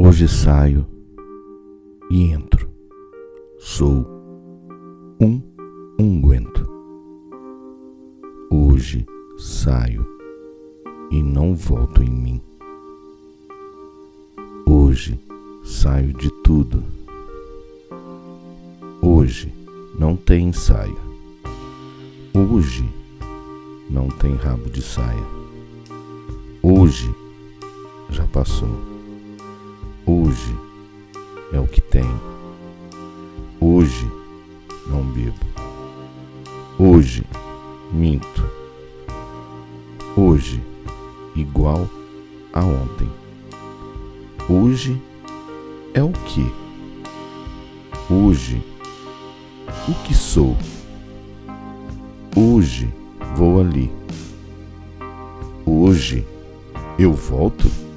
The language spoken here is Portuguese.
Hoje saio e entro. Sou um unguento. Hoje saio e não volto em mim. Hoje saio de tudo. Hoje não tem ensaio. Hoje não tem rabo de saia. Hoje já passou. Hoje não bebo. Hoje minto. Hoje igual a ontem. Hoje é o que? Hoje o que sou? Hoje vou ali. Hoje eu volto?